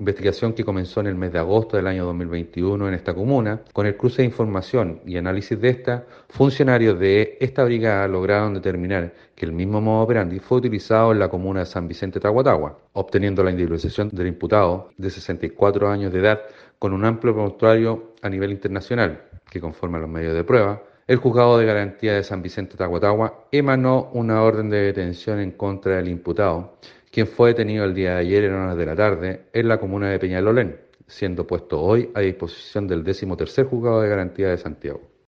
investigación que comenzó en el mes de agosto del año 2021 en esta comuna. Con el cruce de información y análisis de esta, funcionarios de esta brigada lograron determinar que el mismo modo operandi fue utilizado en la comuna de San Vicente Tahuatahua, obteniendo la individualización del imputado de 64 años de edad con un amplio prontuario a nivel internacional que conforma los medios de prueba, el juzgado de garantía de San Vicente Tahuatahua emanó una orden de detención en contra del imputado, quien fue detenido el día de ayer en horas de la tarde en la comuna de Peñalolén, siendo puesto hoy a disposición del 13 juzgado de garantía de Santiago.